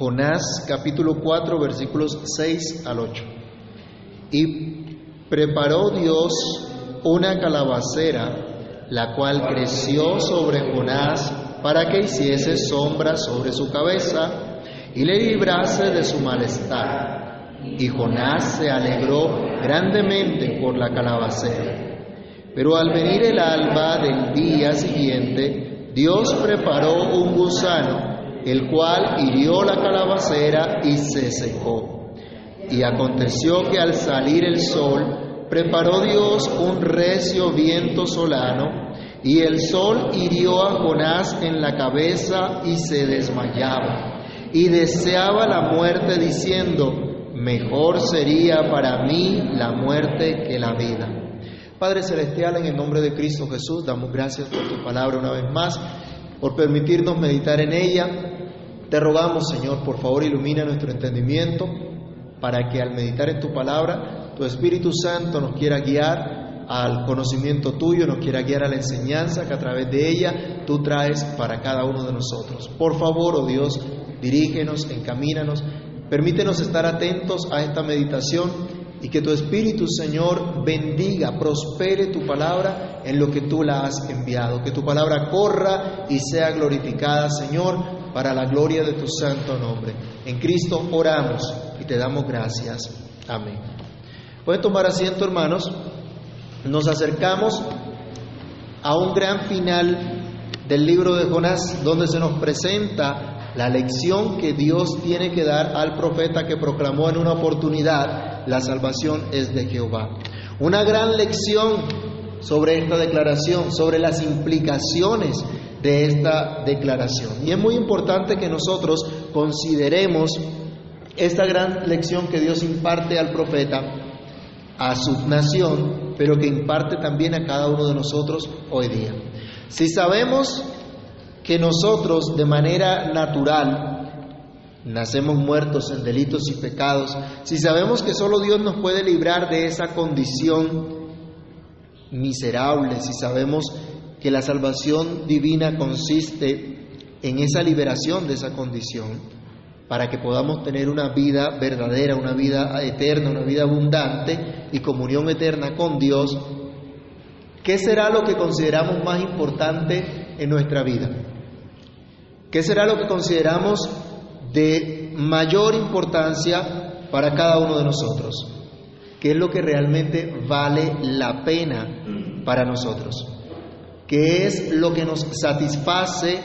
Jonás capítulo 4 versículos 6 al 8. Y preparó Dios una calabacera, la cual creció sobre Jonás para que hiciese sombra sobre su cabeza y le librase de su malestar. Y Jonás se alegró grandemente por la calabacera. Pero al venir el alba del día siguiente, Dios preparó un gusano el cual hirió la calabacera y se secó. Y aconteció que al salir el sol, preparó Dios un recio viento solano, y el sol hirió a Jonás en la cabeza y se desmayaba, y deseaba la muerte diciendo, mejor sería para mí la muerte que la vida. Padre Celestial, en el nombre de Cristo Jesús, damos gracias por tu palabra una vez más por permitirnos meditar en ella. Te rogamos, Señor, por favor, ilumina nuestro entendimiento para que al meditar en tu palabra, tu Espíritu Santo nos quiera guiar al conocimiento tuyo, nos quiera guiar a la enseñanza que a través de ella tú traes para cada uno de nosotros. Por favor, oh Dios, dirígenos, encamínanos, permítenos estar atentos a esta meditación y que tu Espíritu, Señor, bendiga, prospere tu palabra en lo que tú la has enviado. Que tu palabra corra y sea glorificada, Señor, para la gloria de tu santo nombre. En Cristo oramos y te damos gracias. Amén. Pueden tomar asiento, hermanos. Nos acercamos a un gran final del libro de Jonás, donde se nos presenta la lección que Dios tiene que dar al profeta que proclamó en una oportunidad, la salvación es de Jehová. Una gran lección sobre esta declaración, sobre las implicaciones de esta declaración. Y es muy importante que nosotros consideremos esta gran lección que Dios imparte al profeta, a su nación, pero que imparte también a cada uno de nosotros hoy día. Si sabemos que nosotros de manera natural nacemos muertos en delitos y pecados, si sabemos que solo Dios nos puede librar de esa condición miserable, si sabemos que la salvación divina consiste en esa liberación de esa condición, para que podamos tener una vida verdadera, una vida eterna, una vida abundante y comunión eterna con Dios, ¿qué será lo que consideramos más importante en nuestra vida? ¿Qué será lo que consideramos de mayor importancia para cada uno de nosotros? ¿Qué es lo que realmente vale la pena para nosotros? ¿Qué es lo que nos satisface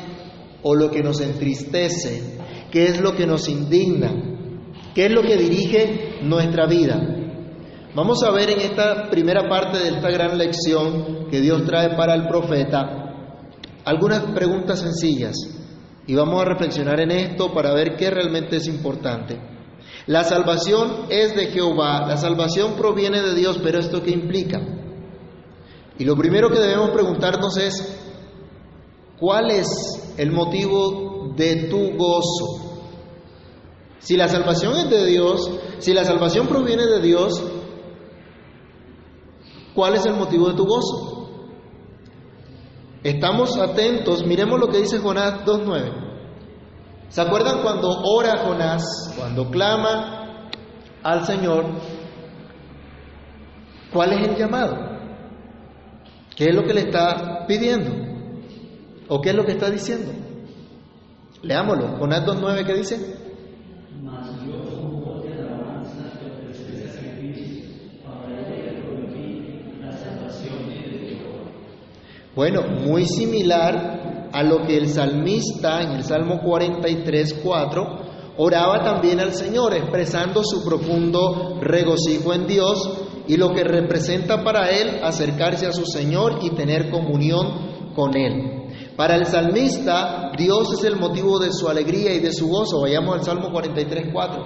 o lo que nos entristece? ¿Qué es lo que nos indigna? ¿Qué es lo que dirige nuestra vida? Vamos a ver en esta primera parte de esta gran lección que Dios trae para el profeta algunas preguntas sencillas y vamos a reflexionar en esto para ver qué realmente es importante. La salvación es de Jehová, la salvación proviene de Dios, pero ¿esto qué implica? Y lo primero que debemos preguntarnos es, ¿cuál es el motivo de tu gozo? Si la salvación es de Dios, si la salvación proviene de Dios, ¿cuál es el motivo de tu gozo? Estamos atentos, miremos lo que dice Jonás 2.9. ¿Se acuerdan cuando ora Jonás, cuando clama al Señor? ¿Cuál es el llamado? ¿Qué es lo que le está pidiendo? ¿O qué es lo que está diciendo? Leámoslo. Jonás 2.9, ¿qué dice? Bueno, muy similar a lo que el salmista en el Salmo 43, 4 oraba también al Señor, expresando su profundo regocijo en Dios y lo que representa para él acercarse a su Señor y tener comunión con Él. Para el salmista, Dios es el motivo de su alegría y de su gozo. Vayamos al Salmo 43, 4.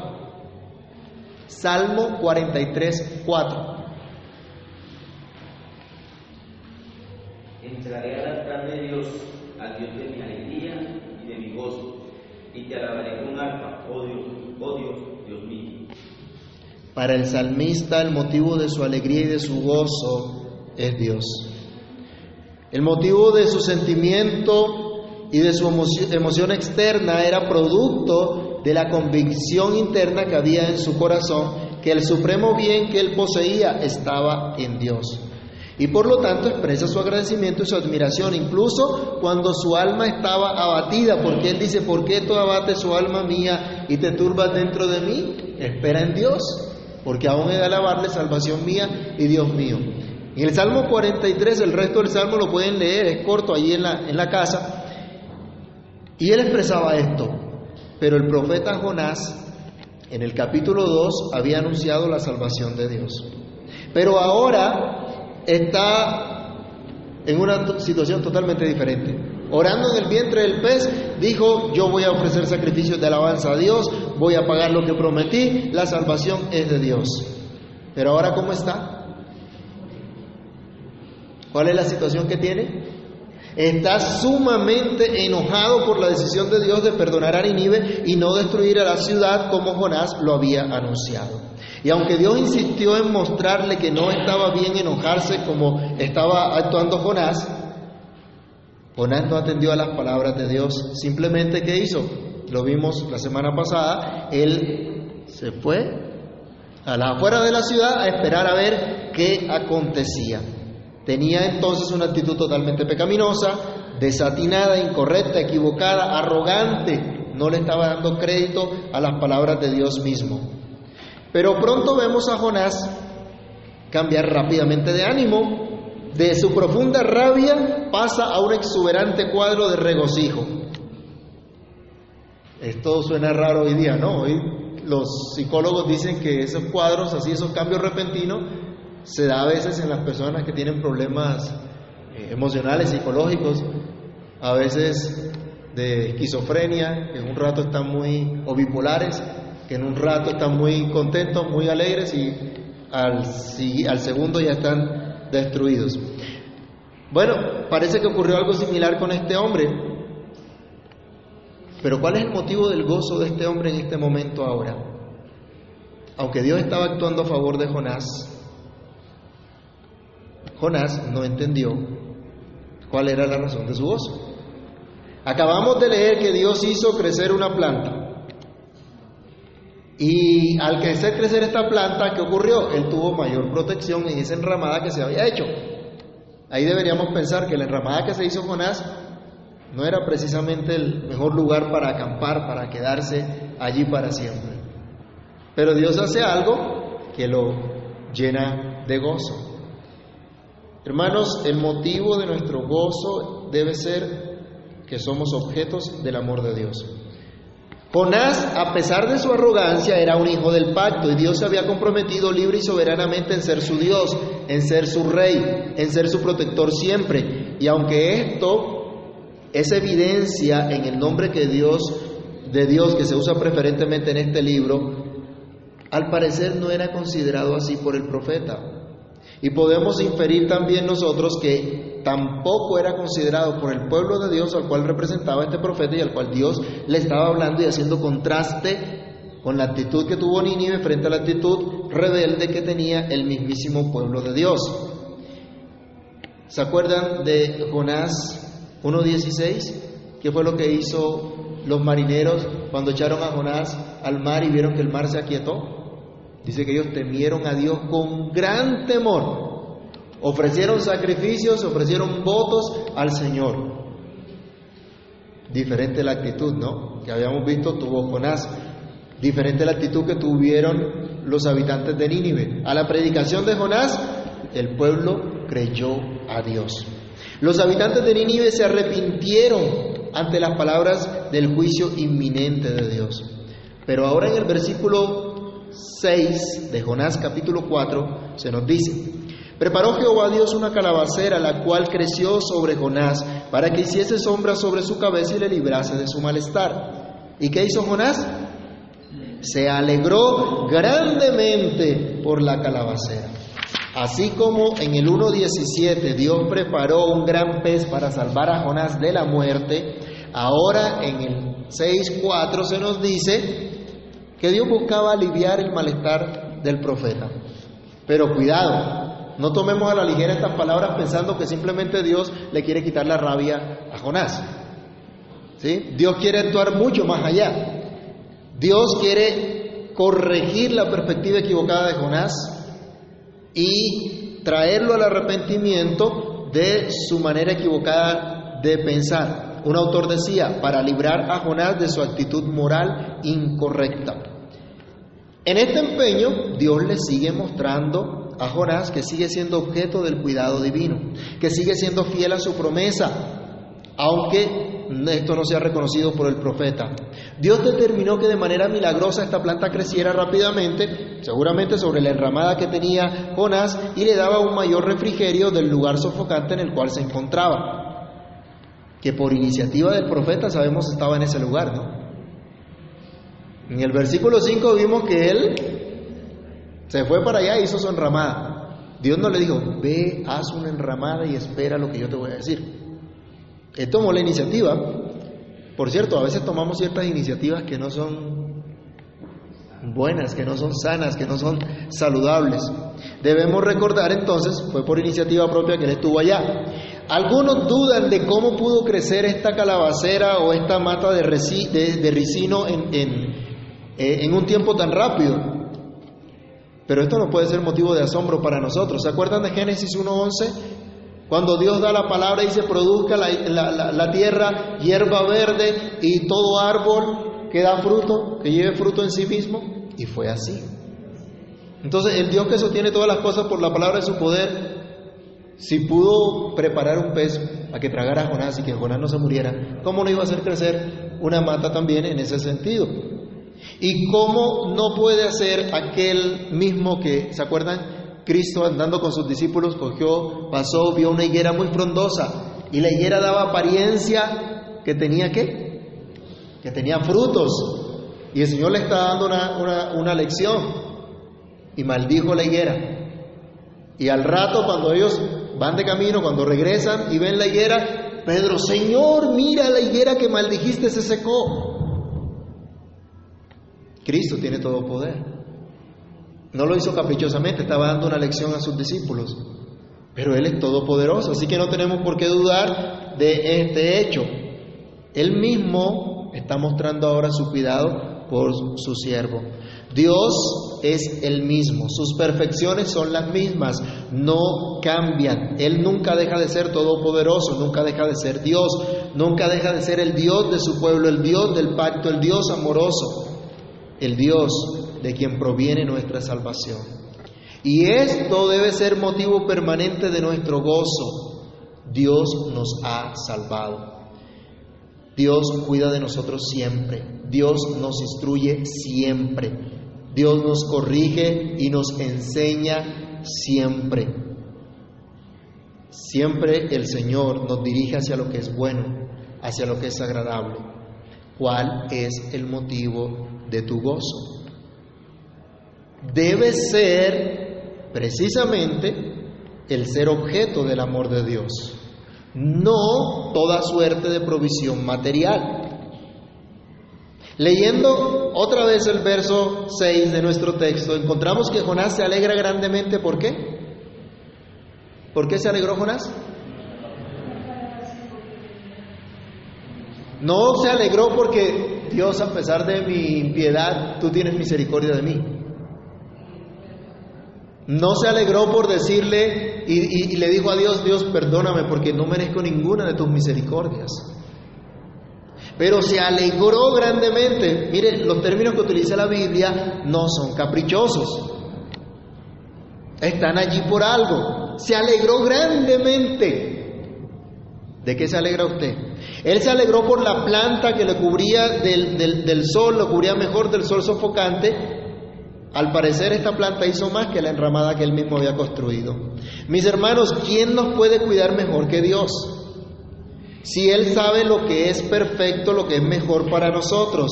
Salmo 43, 4. Entraré al altar de Dios, al Dios de mi alegría y de mi gozo, y te alabaré con arpa, oh Dios, oh Dios, Dios mío. Para el salmista el motivo de su alegría y de su gozo es Dios. El motivo de su sentimiento y de su emoción externa era producto de la convicción interna que había en su corazón que el supremo bien que él poseía estaba en Dios. Y por lo tanto expresa su agradecimiento y su admiración, incluso cuando su alma estaba abatida, porque él dice, ¿por qué tú abates su alma mía y te turbas dentro de mí? Espera en Dios, porque aún he de alabarle salvación mía y Dios mío. En el Salmo 43, el resto del Salmo lo pueden leer, es corto allí en la, en la casa, y él expresaba esto, pero el profeta Jonás en el capítulo 2 había anunciado la salvación de Dios. Pero ahora está en una situación totalmente diferente. Orando en el vientre del pez, dijo, yo voy a ofrecer sacrificios de alabanza a Dios, voy a pagar lo que prometí, la salvación es de Dios. Pero ahora, ¿cómo está? ¿Cuál es la situación que tiene? Está sumamente enojado por la decisión de Dios de perdonar a Nínive y no destruir a la ciudad como Jonás lo había anunciado. Y aunque Dios insistió en mostrarle que no estaba bien enojarse como estaba actuando Jonás, Jonás no atendió a las palabras de Dios. Simplemente, ¿qué hizo? Lo vimos la semana pasada. Él se fue a la afuera de la ciudad a esperar a ver qué acontecía. Tenía entonces una actitud totalmente pecaminosa, desatinada, incorrecta, equivocada, arrogante. No le estaba dando crédito a las palabras de Dios mismo. Pero pronto vemos a Jonás cambiar rápidamente de ánimo. De su profunda rabia pasa a un exuberante cuadro de regocijo. Esto suena raro hoy día, ¿no? Hoy los psicólogos dicen que esos cuadros, así esos cambios repentinos, se da a veces en las personas que tienen problemas eh, emocionales, psicológicos, a veces de esquizofrenia, que en un rato están muy, o bipolares, que en un rato están muy contentos, muy alegres y al, al segundo ya están destruidos. Bueno, parece que ocurrió algo similar con este hombre, pero ¿cuál es el motivo del gozo de este hombre en este momento ahora? Aunque Dios estaba actuando a favor de Jonás, Jonás no entendió cuál era la razón de su gozo. Acabamos de leer que Dios hizo crecer una planta. Y al hacer crecer esta planta, ¿qué ocurrió? Él tuvo mayor protección en esa enramada que se había hecho. Ahí deberíamos pensar que la enramada que se hizo Jonás no era precisamente el mejor lugar para acampar, para quedarse allí para siempre. Pero Dios hace algo que lo llena de gozo. Hermanos, el motivo de nuestro gozo debe ser que somos objetos del amor de Dios. Jonás, a pesar de su arrogancia, era un hijo del pacto y Dios se había comprometido libre y soberanamente en ser su Dios, en ser su rey, en ser su protector siempre. Y aunque esto es evidencia en el nombre que Dios de Dios que se usa preferentemente en este libro, al parecer no era considerado así por el profeta. Y podemos inferir también nosotros que tampoco era considerado por el pueblo de Dios al cual representaba este profeta y al cual Dios le estaba hablando y haciendo contraste con la actitud que tuvo Nínive frente a la actitud rebelde que tenía el mismísimo pueblo de Dios. ¿Se acuerdan de Jonás 1.16? ¿Qué fue lo que hizo los marineros cuando echaron a Jonás al mar y vieron que el mar se aquietó? Dice que ellos temieron a Dios con gran temor. Ofrecieron sacrificios, ofrecieron votos al Señor. Diferente la actitud, ¿no? Que habíamos visto tuvo Jonás. Diferente la actitud que tuvieron los habitantes de Nínive. A la predicación de Jonás, el pueblo creyó a Dios. Los habitantes de Nínive se arrepintieron ante las palabras del juicio inminente de Dios. Pero ahora en el versículo 6 de Jonás capítulo 4 se nos dice, preparó Jehová Dios una calabacera, la cual creció sobre Jonás, para que hiciese sombra sobre su cabeza y le librase de su malestar. ¿Y qué hizo Jonás? Se alegró grandemente por la calabacera. Así como en el 1.17 Dios preparó un gran pez para salvar a Jonás de la muerte, ahora en el 6.4 se nos dice que Dios buscaba aliviar el malestar del profeta. Pero cuidado, no tomemos a la ligera estas palabras pensando que simplemente Dios le quiere quitar la rabia a Jonás. ¿Sí? Dios quiere actuar mucho más allá. Dios quiere corregir la perspectiva equivocada de Jonás y traerlo al arrepentimiento de su manera equivocada de pensar. Un autor decía, para librar a Jonás de su actitud moral incorrecta. En este empeño, Dios le sigue mostrando a Jonás que sigue siendo objeto del cuidado divino, que sigue siendo fiel a su promesa, aunque esto no sea reconocido por el profeta. Dios determinó que de manera milagrosa esta planta creciera rápidamente, seguramente sobre la enramada que tenía Jonás, y le daba un mayor refrigerio del lugar sofocante en el cual se encontraba. Que por iniciativa del profeta sabemos estaba en ese lugar, ¿no? En el versículo 5 vimos que él se fue para allá y hizo su enramada. Dios no le dijo, ve, haz una enramada y espera lo que yo te voy a decir. Él tomó la iniciativa. Por cierto, a veces tomamos ciertas iniciativas que no son buenas, que no son sanas, que no son saludables. Debemos recordar entonces, fue por iniciativa propia que él estuvo allá. Algunos dudan de cómo pudo crecer esta calabacera o esta mata de, ricino en, eh, en un tiempo tan rápido. Pero esto no puede ser motivo de asombro para nosotros. ¿Se acuerdan de Génesis 1.11? Cuando Dios da la palabra y se produzca la, tierra hierba verde y todo árbol que da fruto, que lleve fruto en sí mismo. Y fue así. Entonces el Dios que sostiene todas las cosas por la palabra de su poder, si pudo preparar un pez a que tragara Jonás y que Jonás no se muriera, ¿cómo no iba a hacer crecer una mata también en ese sentido? ¿Y cómo no puede hacer aquel mismo que, ¿se acuerdan? Cristo andando con sus discípulos cogió, pasó, vio una higuera muy frondosa y la higuera daba apariencia que tenía qué? Que tenía frutos. Y el Señor le está dando una, una lección y maldijo la higuera. Y al rato cuando ellos van de camino, cuando regresan y ven la higuera, Pedro, Señor, mira la higuera que maldijiste se secó. Cristo tiene todo poder. No lo hizo caprichosamente, estaba dando una lección a sus discípulos. Pero Él es todopoderoso, así que no tenemos por qué dudar de este hecho. Él mismo está mostrando ahora su cuidado por su siervo. Dios es el mismo, sus perfecciones son las mismas, no cambian. Él nunca deja de ser todopoderoso, nunca deja de ser Dios, nunca deja de ser el Dios de su pueblo, el Dios del pacto, el Dios amoroso, el Dios de quien proviene nuestra salvación. Y esto debe ser motivo permanente de nuestro gozo. Dios nos ha salvado. Dios cuida de nosotros siempre. Dios nos instruye siempre. Dios nos corrige y nos enseña siempre. Siempre el Señor nos dirige hacia lo que es bueno, hacia lo que es agradable. ¿Cuál es el motivo de tu gozo? debe ser precisamente el ser objeto del amor de Dios, no toda suerte de provisión material. Leyendo otra vez el verso 6 de nuestro texto, encontramos que Jonás se alegra grandemente. ¿Por qué? ¿Por qué se alegró Jonás? No se alegró porque Dios, a pesar de mi impiedad, tú tienes misericordia de mí. No se alegró por decirle y, le dijo a Dios, Dios, perdóname porque no merezco ninguna de tus misericordias. Pero se alegró grandemente. Mire, los términos que utiliza la Biblia no son caprichosos. Están allí por algo. Se alegró grandemente. ¿De qué se alegra usted? Él se alegró por la planta que le cubría del, del sol, lo cubría mejor del sol sofocante, al parecer esta planta hizo más que la enramada que él mismo había construido. Mis hermanos, ¿quién nos puede cuidar mejor que Dios? Si Él sabe lo que es perfecto, lo que es mejor para nosotros.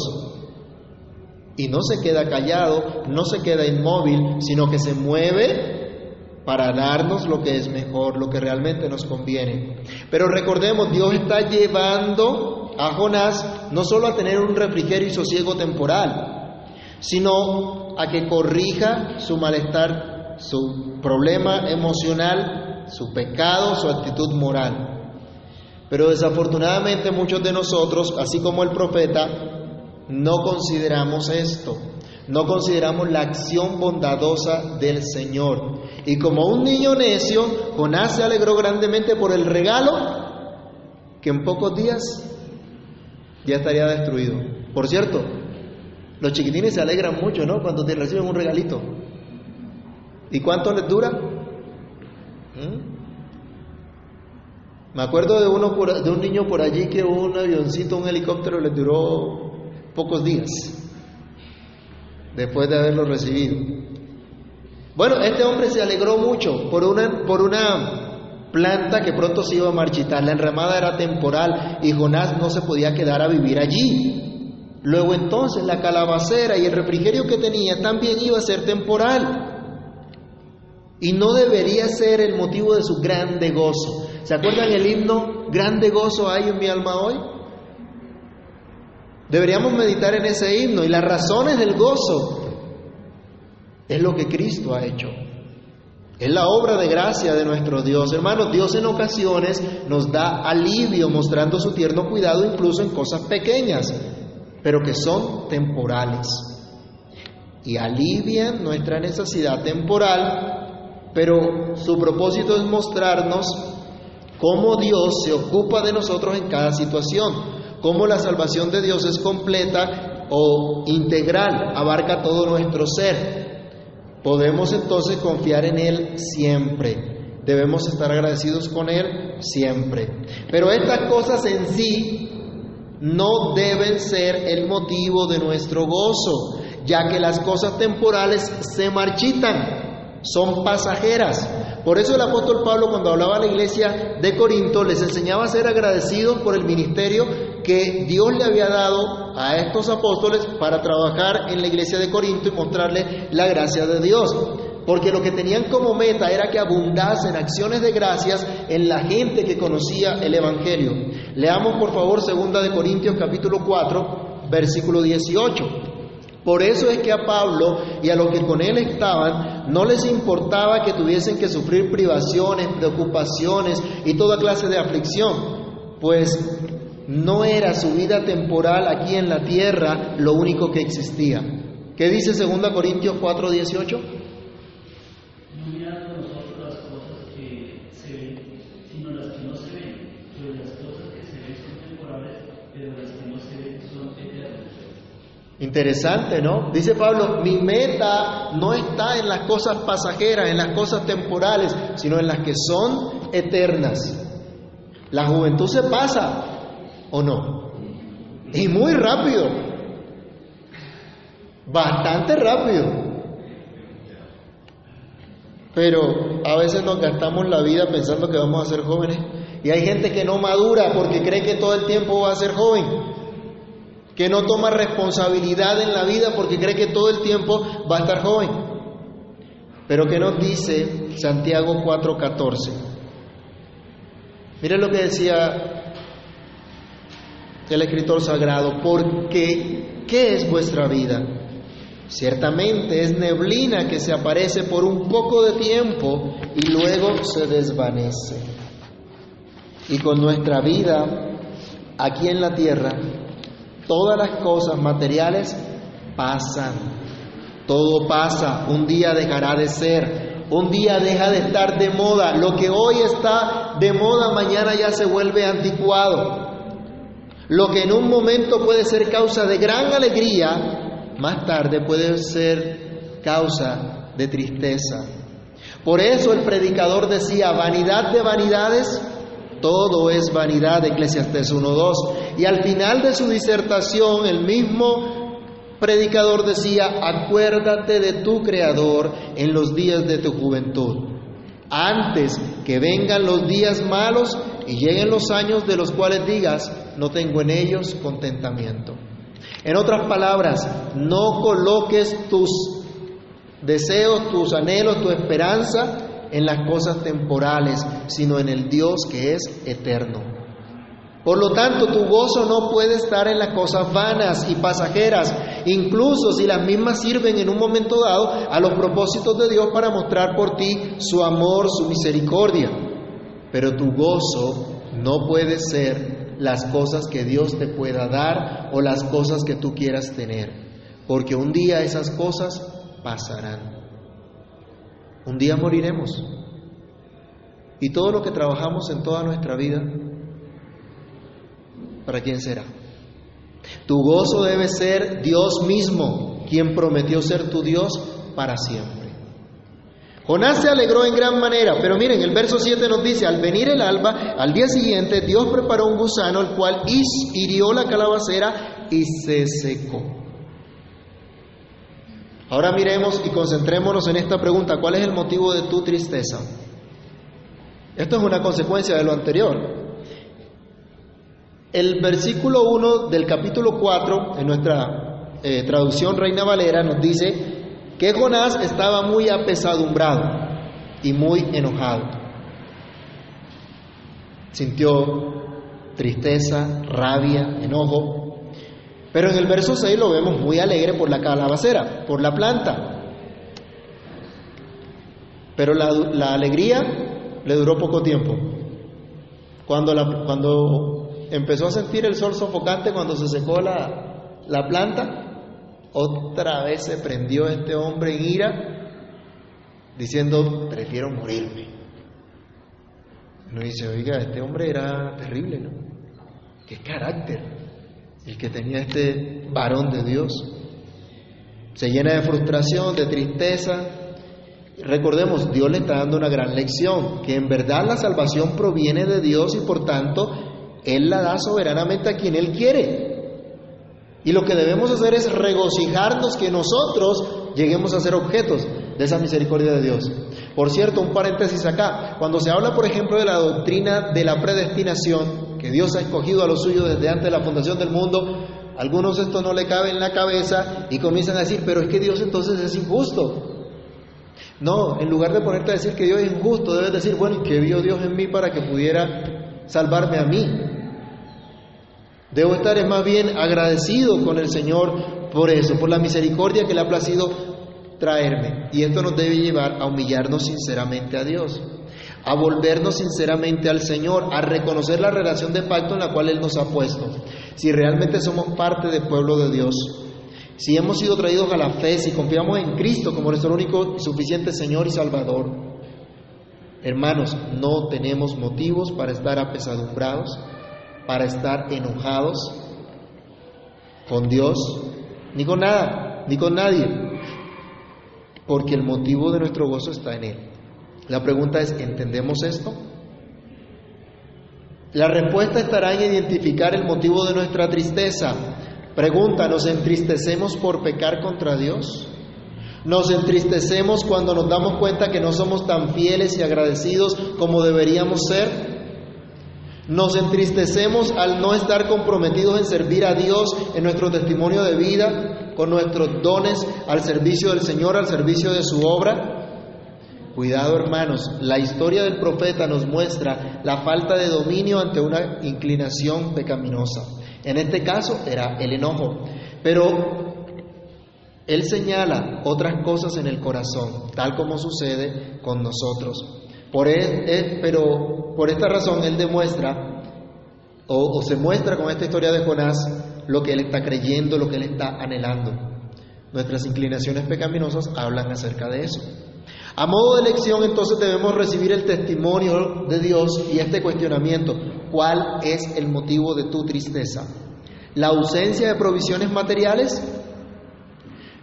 Y no se queda callado, no se queda inmóvil, sino que se mueve para darnos lo que es mejor, lo que realmente nos conviene. Pero recordemos, Dios está llevando a Jonás no solo a tener un refrigerio y sosiego temporal, sino a que corrija su malestar, su problema emocional, su pecado, su actitud moral. Pero desafortunadamente muchos de nosotros, así como el profeta, no consideramos esto, no consideramos la acción bondadosa del Señor. Y como un niño necio, Jonás se alegró grandemente por el regalo que en pocos días ya estaría destruido. Por cierto, los chiquitines se alegran mucho, ¿no? Cuando te reciben un regalito. ¿Y cuánto les dura? ¿Mm? Me acuerdo de, uno de un niño por allí que un avioncito, un helicóptero le duró pocos días después de haberlo recibido. Bueno, este hombre se alegró mucho por una, por una planta que pronto se iba a marchitar. La enramada era temporal y Jonás no se podía quedar a vivir allí. Luego entonces la calabacera y el refrigerio que tenía también iba a ser temporal. Y no debería ser el motivo de su grande gozo. ¿Se acuerdan el himno Grande gozo hay en mi alma hoy? Deberíamos meditar en ese himno y las razones del gozo es lo que Cristo ha hecho. Es la obra de gracia de nuestro Dios. Hermanos, Dios en ocasiones nos da alivio mostrando su tierno cuidado incluso en cosas pequeñas, pero que son temporales. Y alivian nuestra necesidad temporal, pero su propósito es mostrarnos cómo Dios se ocupa de nosotros en cada situación, cómo la salvación de Dios es completa o integral, abarca todo nuestro ser. Podemos entonces confiar en Él siempre. Debemos estar agradecidos con Él siempre. Pero estas cosas en sí no deben ser el motivo de nuestro gozo, ya que las cosas temporales se marchitan, son pasajeras. Por eso el apóstol Pablo cuando hablaba a la iglesia de Corinto les enseñaba a ser agradecidos por el ministerio que Dios le había dado a estos apóstoles para trabajar en la iglesia de Corinto y mostrarle la gracia de Dios. Porque lo que tenían como meta era que abundasen acciones de gracias en la gente que conocía el Evangelio. Leamos por favor 2 de Corintios capítulo 4, versículo 18. Por eso es que a Pablo y a los que con él estaban no les importaba que tuviesen que sufrir privaciones, preocupaciones y toda clase de aflicción, pues no era su vida temporal aquí en la tierra lo único que existía. ¿Qué dice 2 Corintios 4, Interesante, ¿no? Dice Pablo, mi meta no está en las cosas pasajeras, en las cosas temporales, sino en las que son eternas. La juventud se pasa, ¿o no? Y muy rápido, bastante rápido. Pero a veces nos gastamos la vida pensando que vamos a ser jóvenes. Y hay gente que no madura porque cree que todo el tiempo va a ser joven que no toma responsabilidad en la vida porque cree que todo el tiempo va a estar joven. Pero que nos dice Santiago 4:14. Miren lo que decía el escritor sagrado, porque ¿qué es vuestra vida? Ciertamente es neblina que se aparece por un poco de tiempo y luego se desvanece. Y con nuestra vida aquí en la tierra Todas las cosas materiales pasan. Todo pasa. Un día dejará de ser. Un día deja de estar de moda. Lo que hoy está de moda, mañana ya se vuelve anticuado. Lo que en un momento puede ser causa de gran alegría, más tarde puede ser causa de tristeza. Por eso el predicador decía, vanidad de vanidades, todo es vanidad, Eclesiastes 1.2. Y al final de su disertación, el mismo predicador decía, acuérdate de tu Creador en los días de tu juventud, antes que vengan los días malos y lleguen los años de los cuales digas, no tengo en ellos contentamiento. En otras palabras, no coloques tus deseos, tus anhelos, tu esperanza en las cosas temporales, sino en el Dios que es eterno. Por lo tanto, tu gozo no puede estar en las cosas vanas y pasajeras, incluso si las mismas sirven en un momento dado a los propósitos de Dios para mostrar por ti su amor, su misericordia. Pero tu gozo no puede ser las cosas que Dios te pueda dar o las cosas que tú quieras tener, porque un día esas cosas pasarán. Un día moriremos. Y todo lo que trabajamos en toda nuestra vida, ¿para quién será? Tu gozo debe ser Dios mismo, quien prometió ser tu Dios para siempre. Jonás se alegró en gran manera, pero miren, el verso 7 nos dice, al venir el alba, al día siguiente, Dios preparó un gusano, el cual hirió la calabacera y se secó. Ahora miremos y concentrémonos en esta pregunta, ¿cuál es el motivo de tu tristeza? Esto es una consecuencia de lo anterior. El versículo 1 del capítulo 4, en nuestra eh, traducción Reina Valera, nos dice que Jonás estaba muy apesadumbrado y muy enojado. Sintió tristeza, rabia, enojo. Pero en el verso 6 lo vemos muy alegre por la calabacera, por la planta. Pero la, alegría le duró poco tiempo. Cuando, cuando empezó a sentir el sol sofocante cuando se secó la, la planta, otra vez se prendió este hombre en ira, diciendo, prefiero morirme. Uno dice, oiga, este hombre era terrible, ¿no? Qué carácter el que tenía este varón de Dios. Se llena de frustración, de tristeza. Recordemos, Dios le está dando una gran lección, que en verdad la salvación proviene de Dios y por tanto él la da soberanamente a quien Él quiere. Y lo que debemos hacer es regocijarnos que nosotros lleguemos a ser objetos de esa misericordia de Dios. Por cierto, un paréntesis acá, cuando se habla, por ejemplo, de la doctrina de la predestinación, que Dios ha escogido a los suyos desde antes de la fundación del mundo, algunos esto no le cabe en la cabeza y comienzan a decir, pero es que Dios entonces es injusto. No, en lugar de ponerte a decir que Dios es injusto, debes decir, bueno, ¿y qué vio Dios en mí para que pudiera salvarme a mí? Debo estar más bien agradecido con el Señor por eso, por la misericordia que le ha placido traerme. Y esto nos debe llevar a humillarnos sinceramente a Dios, a volvernos sinceramente al Señor, a reconocer la relación de pacto en la cual Él nos ha puesto. Si realmente somos parte del pueblo de Dios, si hemos sido traídos a la fe, si confiamos en Cristo como nuestro único y suficiente Señor y Salvador, hermanos, no tenemos motivos para estar apesadumbrados para estar enojados con Dios, ni con nada, ni con nadie, porque el motivo de nuestro gozo está en Él. La pregunta es, ¿entendemos esto? La respuesta estará en identificar el motivo de nuestra tristeza. Pregunta, ¿nos entristecemos por pecar contra Dios? ¿Nos entristecemos cuando nos damos cuenta que no somos tan fieles y agradecidos como deberíamos ser? Nos entristecemos al no estar comprometidos en servir a Dios en nuestro testimonio de vida, con nuestros dones al servicio del Señor, al servicio de su obra. Cuidado hermanos, la historia del profeta nos muestra la falta de dominio ante una inclinación pecaminosa. En este caso era el enojo, pero él señala otras cosas en el corazón, tal como sucede con nosotros. Por pero por esta razón él demuestra o se muestra con esta historia de Jonás lo que él está creyendo, lo que él está anhelando. Nuestras inclinaciones pecaminosas hablan acerca de eso. A modo de lección entonces debemos recibir el testimonio de Dios y este cuestionamiento. ¿Cuál es el motivo de tu tristeza? ¿La ausencia de provisiones materiales?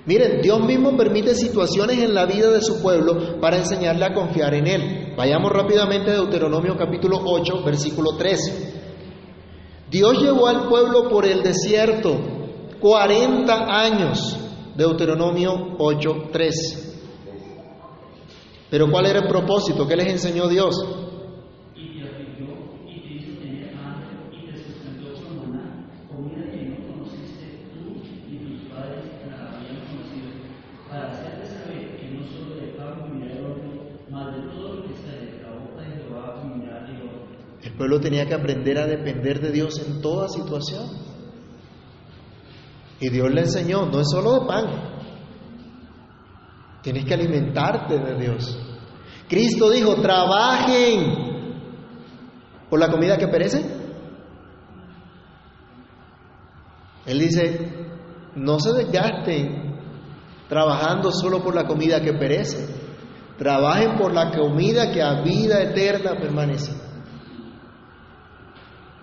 Miren, Dios mismo permite situaciones en la vida de su pueblo para enseñarle a confiar en Él. Vayamos rápidamente a Deuteronomio capítulo 8, versículo 3. Dios llevó al pueblo por el desierto 40 años. Deuteronomio 8, 3. Pero ¿cuál era el propósito? ¿Qué les enseñó Dios? El pueblo tenía que aprender a depender de Dios en toda situación. Y Dios le enseñó, no es solo de pan, tienes que alimentarte de Dios. Cristo dijo, trabajen por la comida que perece. Él dice, no se desgasten trabajando solo por la comida que perece, trabajen por la comida que a vida eterna permanece.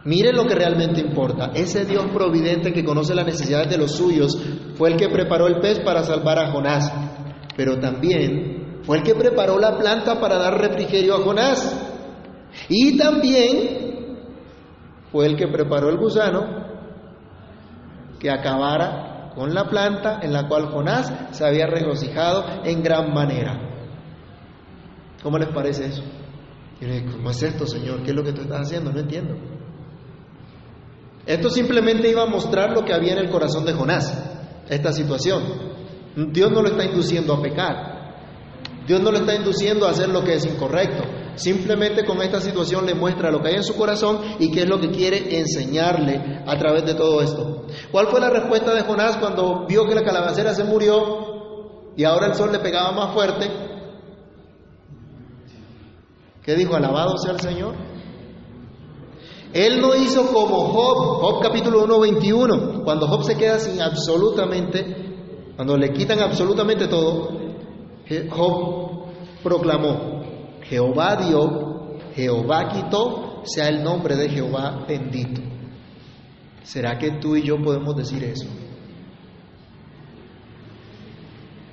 Miren lo que realmente importa. Ese Dios providente que conoce las necesidades de los suyos fue el que preparó el pez para salvar a Jonás, pero también fue el que preparó la planta para dar refrigerio a Jonás. Y también fue el que preparó el gusano que acabara con la planta en la cual Jonás se había regocijado en gran manera. ¿Cómo les parece eso? ¿Cómo es esto, Señor? ¿Qué es lo que tú estás haciendo? No entiendo. Esto simplemente iba a mostrar lo que había en el corazón de Jonás, esta situación. Dios no lo está induciendo a pecar. Dios no lo está induciendo a hacer lo que es incorrecto. Simplemente con esta situación le muestra lo que hay en su corazón y qué es lo que quiere enseñarle a través de todo esto. ¿Cuál fue la respuesta de Jonás cuando vio que la calabacera se murió y ahora el sol le pegaba más fuerte? ¿Qué dijo? Alabado sea el Señor. Él no hizo como Job, Job capítulo 1, 21, cuando Job se queda sin absolutamente, cuando le quitan absolutamente todo, Job proclamó, Jehová dio, Jehová quitó, sea el nombre de Jehová bendito. ¿Será que tú y yo podemos decir eso?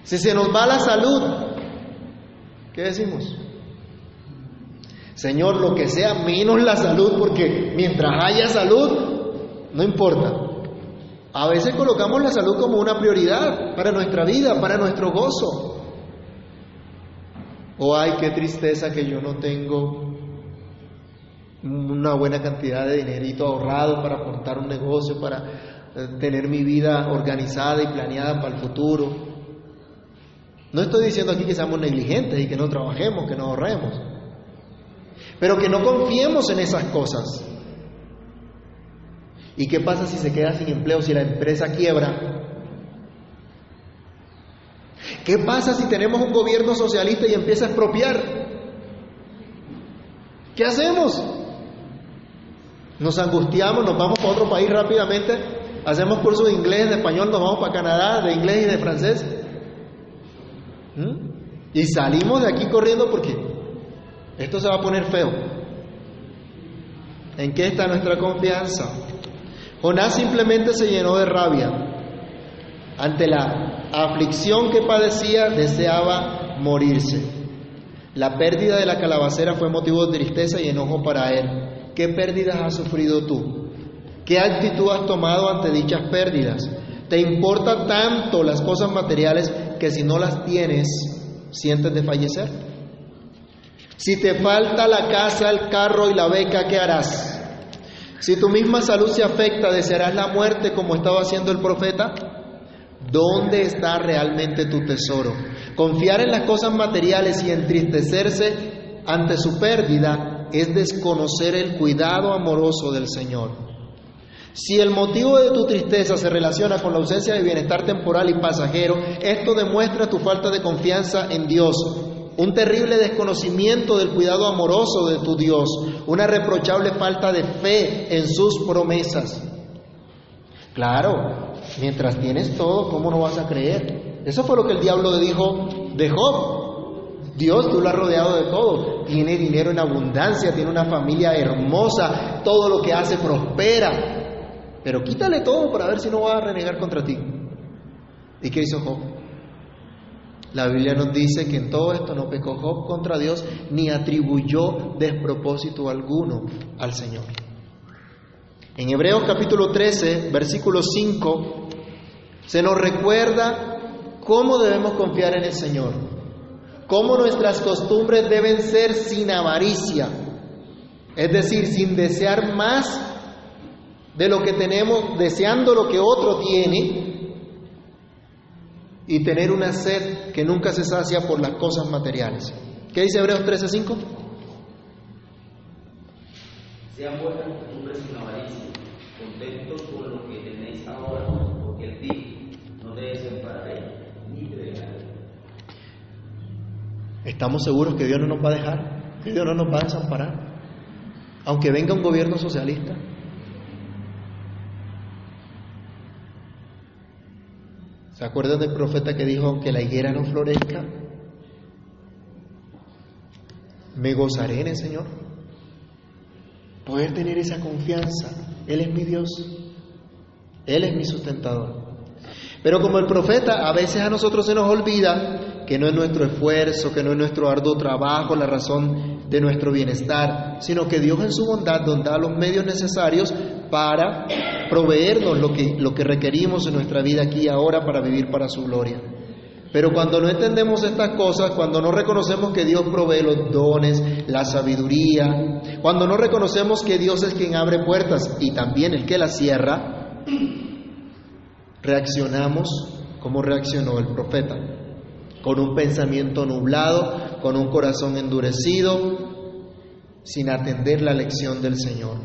Si se nos va la salud, ¿qué decimos? Señor, lo que sea menos la salud, porque mientras haya salud, no importa. A veces colocamos la salud como una prioridad para nuestra vida, para nuestro gozo. O ay, qué tristeza que yo no tengo una buena cantidad de dinerito ahorrado para aportar un negocio, para eh, tener mi vida organizada y planeada para el futuro. No estoy diciendo aquí que seamos negligentes y que no trabajemos, que no ahorremos. Pero que no confiemos en esas cosas. ¿Y qué pasa si se queda sin empleo, si la empresa quiebra? ¿Qué pasa si tenemos un gobierno socialista y empieza a expropiar? ¿Qué hacemos? Nos angustiamos, nos vamos para otro país rápidamente, hacemos cursos de inglés, de español, nos vamos para Canadá, de inglés y de francés. ¿Mm? Y salimos de aquí corriendo porque esto se va a poner feo. ¿En qué está nuestra confianza? Jonás simplemente se llenó de rabia. Ante la aflicción que padecía, deseaba morirse. La pérdida de la calabacera fue motivo de tristeza y enojo para él. ¿Qué pérdidas has sufrido tú? ¿Qué actitud has tomado ante dichas pérdidas? ¿Te importa tanto las cosas materiales que si no las tienes, sientes de fallecer? Si te falta la casa, el carro y la beca, ¿qué harás? Si tu misma salud se afecta, ¿desearás la muerte como estaba haciendo el profeta? ¿Dónde está realmente tu tesoro? Confiar en las cosas materiales y entristecerse ante su pérdida es desconocer el cuidado amoroso del Señor. Si el motivo de tu tristeza se relaciona con la ausencia de bienestar temporal y pasajero, esto demuestra tu falta de confianza en Dios un terrible desconocimiento del cuidado amoroso de tu Dios, una reprochable falta de fe en sus promesas. Claro, mientras tienes todo, ¿cómo no vas a creer? Eso fue lo que el diablo le dijo de Job. Dios, tú lo has rodeado de todo. Tiene dinero en abundancia, tiene una familia hermosa, todo lo que hace prospera. Pero quítale todo para ver si no va a renegar contra ti. ¿Y qué hizo Job? La Biblia nos dice que en todo esto no pecó Job contra Dios ni atribuyó despropósito alguno al Señor. En Hebreos capítulo 13, versículo 5, se nos recuerda cómo debemos confiar en el Señor, cómo nuestras costumbres deben ser sin avaricia, es decir, sin desear más de lo que tenemos, deseando lo que otro tiene, y tener una sed que nunca se sacia por las cosas materiales. ¿Qué dice Hebreos 13:5? Sean avaricia, contentos con lo que tenéis ahora, porque el día no él, ni te ¿Estamos seguros que Dios no nos va a dejar? ¿Que Dios no nos va a desamparar? Aunque venga un gobierno socialista. ¿Se acuerdan del profeta que dijo, que la higuera no florezca? Me gozaré en el Señor. Poder tener esa confianza. Él es mi Dios. Él es mi sustentador. Pero como el profeta, a veces a nosotros se nos olvida que no es nuestro esfuerzo, que no es nuestro arduo trabajo la razón de nuestro bienestar, sino que Dios en su bondad nos da los medios necesarios para proveernos lo que, lo que requerimos en nuestra vida aquí y ahora para vivir para su gloria. Pero cuando no entendemos estas cosas, cuando no reconocemos que Dios provee los dones, la sabiduría, cuando no reconocemos que Dios es quien abre puertas y también el que las cierra, reaccionamos como reaccionó el profeta, con un pensamiento nublado, con un corazón endurecido, sin atender la lección del Señor,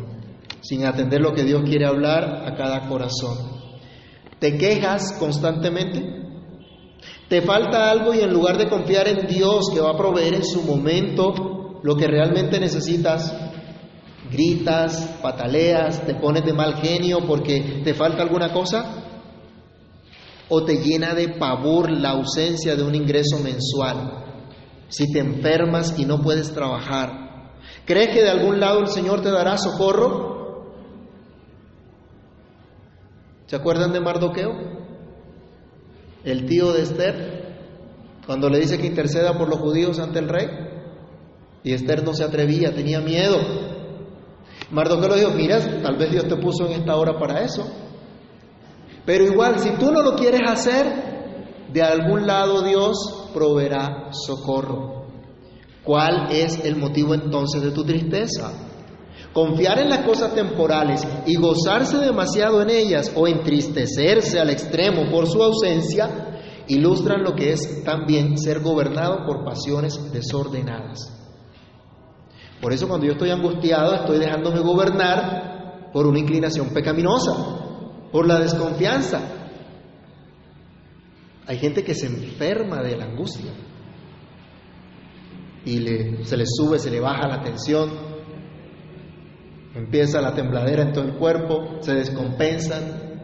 sin atender lo que Dios quiere hablar a cada corazón. ¿Te quejas constantemente? ¿Te falta algo y en lugar de confiar en Dios que va a proveer en su momento lo que realmente necesitas, gritas, pataleas, te pones de mal genio porque te falta alguna cosa? ¿O te llena de pavor la ausencia de un ingreso mensual? Si te enfermas y no puedes trabajar, ¿Crees que de algún lado el Señor te dará socorro? ¿Se acuerdan de Mardoqueo? El tío de Esther, cuando le dice que interceda por los judíos ante el rey. Y Esther no se atrevía, tenía miedo. Mardoqueo le dijo, mira, tal vez Dios te puso en esta hora para eso. Pero igual, si tú no lo quieres hacer, de algún lado Dios proveerá socorro. ¿Cuál es el motivo entonces de tu tristeza? Confiar en las cosas temporales y gozarse demasiado en ellas o entristecerse al extremo por su ausencia ilustran lo que es también ser gobernado por pasiones desordenadas. Por eso cuando yo estoy angustiado estoy dejándome gobernar por una inclinación pecaminosa, por la desconfianza. Hay gente que se enferma de la angustia y se le sube, se le baja la tensión, empieza la tembladera en todo el cuerpo, se descompensan.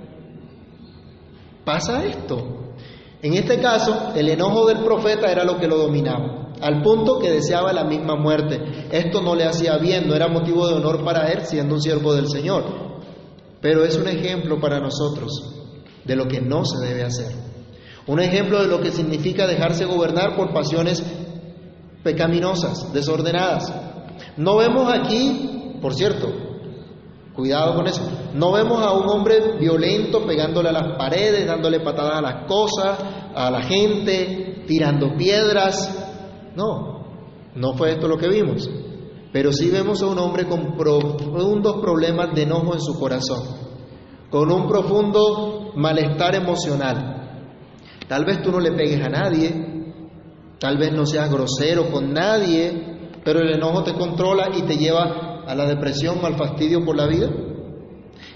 Pasa esto. En este caso, el enojo del profeta era lo que lo dominaba, al punto que deseaba la misma muerte. Esto no le hacía bien, no era motivo de honor para él siendo un siervo del Señor. Pero es un ejemplo para nosotros de lo que no se debe hacer. Un ejemplo de lo que significa dejarse gobernar por pasiones pecaminosas, desordenadas. No vemos aquí, por cierto, cuidado con eso, no vemos a un hombre violento pegándole a las paredes, dándole patadas a las cosas, a la gente, tirando piedras. No, no fue esto lo que vimos. Pero sí vemos a un hombre con profundos problemas de enojo en su corazón, con un profundo malestar emocional. Tal vez tú no le pegues a nadie, Tal vez no seas grosero con nadie, pero el enojo te controla y te lleva a la depresión, al fastidio por la vida.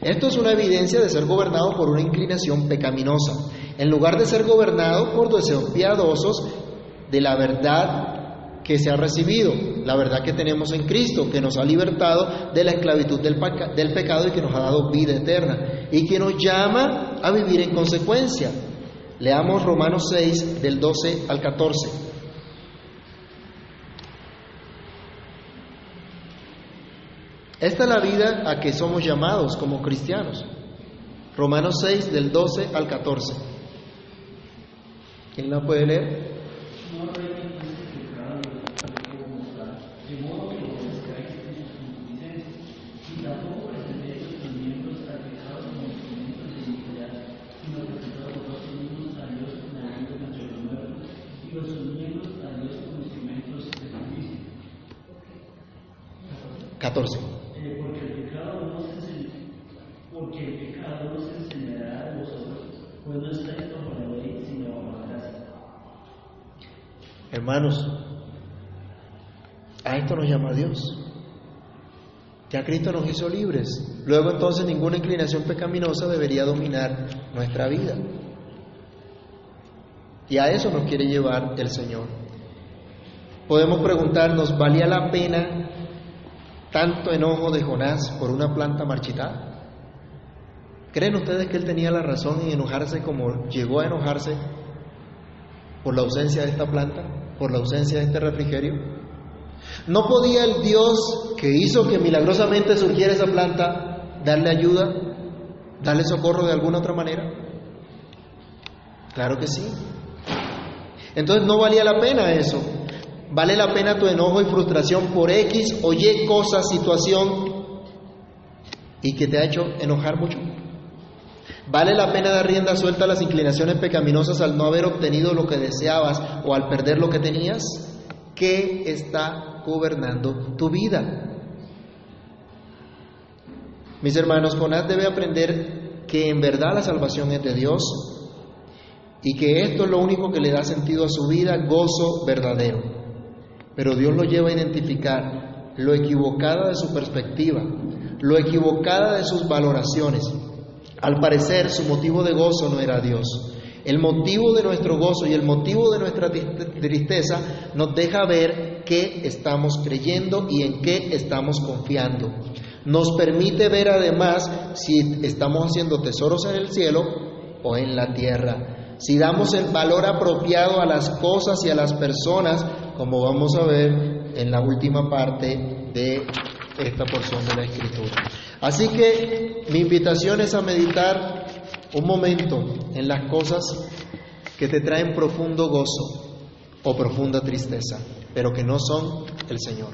Esto es una evidencia de ser gobernado por una inclinación pecaminosa, en lugar de ser gobernado por deseos piadosos de la verdad que se ha recibido, la verdad que tenemos en Cristo, que nos ha libertado de la esclavitud del, del pecado y que nos ha dado vida eterna, y que nos llama a vivir en consecuencia. Leamos Romanos 6 del 12 al 14. Esta es la vida a que somos llamados como cristianos. Romanos 6 del 12 al 14. ¿Quién la puede leer? Catorce. A esto nos llama Dios. Ya Cristo nos hizo libres. Luego entonces ninguna inclinación pecaminosa debería dominar nuestra vida. Y a eso nos quiere llevar el Señor. Podemos preguntarnos, ¿valía la pena tanto enojo de Jonás por una planta marchitada? ¿Creen ustedes que él tenía la razón en enojarse como llegó a enojarse por la ausencia de esta planta, por la ausencia de este refrigerio? ¿No podía el Dios que hizo que milagrosamente surgiera esa planta darle ayuda, darle socorro de alguna otra manera? Claro que sí. Entonces no valía la pena eso. Vale la pena tu enojo y frustración por X o Y cosa, situación y que te ha hecho enojar mucho. ¿Vale la pena dar rienda suelta a las inclinaciones pecaminosas al no haber obtenido lo que deseabas o al perder lo que tenías? ¿Qué está gobernando tu vida? Mis hermanos, Jonás debe aprender que en verdad la salvación es de Dios y que esto es lo único que le da sentido a su vida, gozo verdadero. Pero Dios lo lleva a identificar lo equivocada de su perspectiva, lo equivocada de sus valoraciones. Al parecer su motivo de gozo no era Dios. El motivo de nuestro gozo y el motivo de nuestra tristeza nos deja ver qué estamos creyendo y en qué estamos confiando. Nos permite ver además si estamos haciendo tesoros en el cielo o en la tierra si damos el valor apropiado a las cosas y a las personas, como vamos a ver en la última parte de esta porción de la Escritura. Así que mi invitación es a meditar un momento en las cosas que te traen profundo gozo o profunda tristeza, pero que no son el Señor.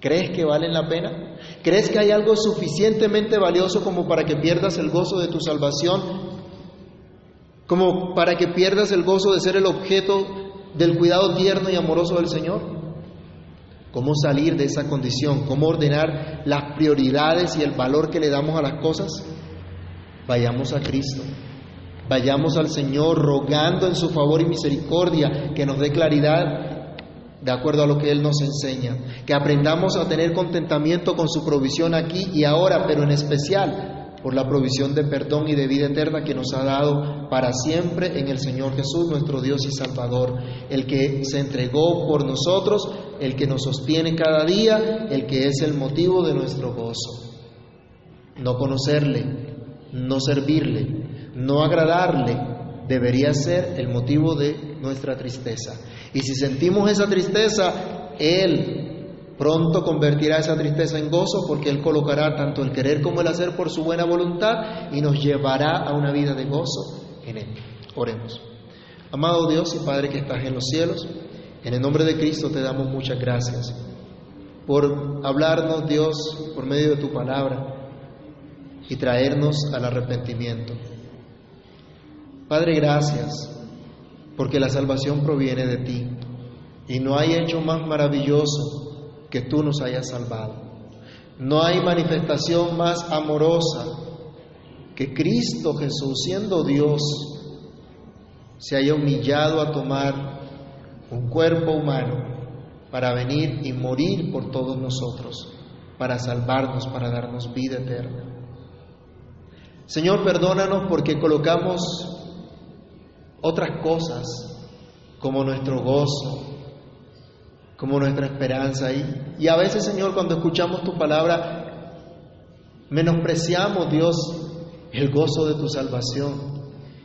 ¿Crees que valen la pena? ¿Crees que hay algo suficientemente valioso como para que pierdas el gozo de tu salvación como para que pierdas el gozo de ser el objeto del cuidado tierno y amoroso del Señor. ¿Cómo salir de esa condición? ¿Cómo ordenar las prioridades y el valor que le damos a las cosas? Vayamos a Cristo. Vayamos al Señor rogando en su favor y misericordia que nos dé claridad de acuerdo a lo que Él nos enseña. Que aprendamos a tener contentamiento con su provisión aquí y ahora, pero en especial por la provisión de perdón y de vida eterna que nos ha dado para siempre en el Señor Jesús, nuestro Dios y Salvador, el que se entregó por nosotros, el que nos sostiene cada día, el que es el motivo de nuestro gozo. No conocerle, no servirle, no agradarle, debería ser el motivo de nuestra tristeza. Y si sentimos esa tristeza, Él Pronto convertirá esa tristeza en gozo porque Él colocará tanto el querer como el hacer por su buena voluntad y nos llevará a una vida de gozo en Él. Oremos. Amado Dios y Padre que estás en los cielos, en el nombre de Cristo te damos muchas gracias por hablarnos, Dios, por medio de tu palabra y traernos al arrepentimiento. Padre, gracias porque la salvación proviene de ti y no hay hecho más maravilloso que tú nos hayas salvado. No hay manifestación más amorosa que Cristo Jesús, siendo Dios, se haya humillado a tomar un cuerpo humano para venir y morir por todos nosotros, para salvarnos, para darnos vida eterna. Señor, perdónanos porque colocamos otras cosas como nuestro gozo, como nuestra esperanza. ahí. y a veces, Señor, cuando escuchamos tu palabra, menospreciamos, Dios, el gozo de tu salvación.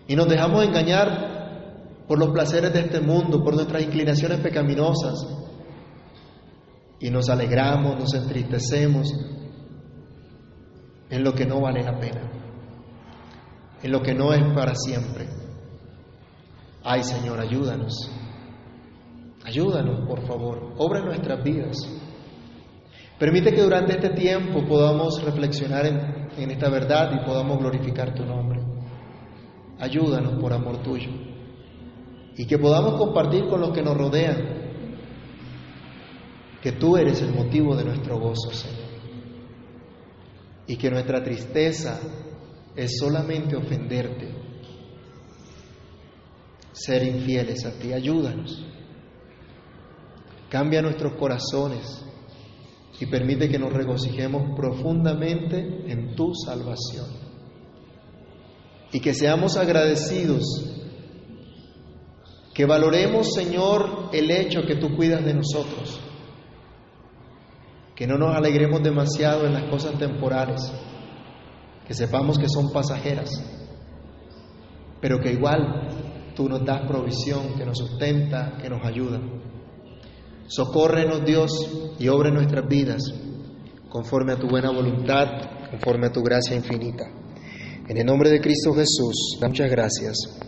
Y nos dejamos engañar por los placeres de este mundo, por nuestras inclinaciones pecaminosas. Y nos alegramos, nos entristecemos en lo que no vale la pena, en lo que no es para siempre. Ay Señor, ayúdanos. Ayúdanos, por favor, obra nuestras vidas. Permite que durante este tiempo podamos reflexionar en, en, esta verdad y podamos glorificar tu nombre. Ayúdanos por amor tuyo. Y que podamos compartir con los que nos rodean que tú eres el motivo de nuestro gozo, Señor. Y que nuestra tristeza es solamente ofenderte, ser infieles a ti. Ayúdanos. Cambia nuestros corazones y permite que nos regocijemos profundamente en tu salvación. Y que seamos agradecidos, que valoremos, Señor, el hecho que tú cuidas de nosotros, que no nos alegremos demasiado en las cosas temporales, que sepamos que son pasajeras, pero que igual tú nos das provisión, que nos sustenta, que nos ayuda. Socórrenos Dios y obre nuestras vidas conforme a tu buena voluntad, conforme a tu gracia infinita. En el nombre de Cristo Jesús, muchas gracias.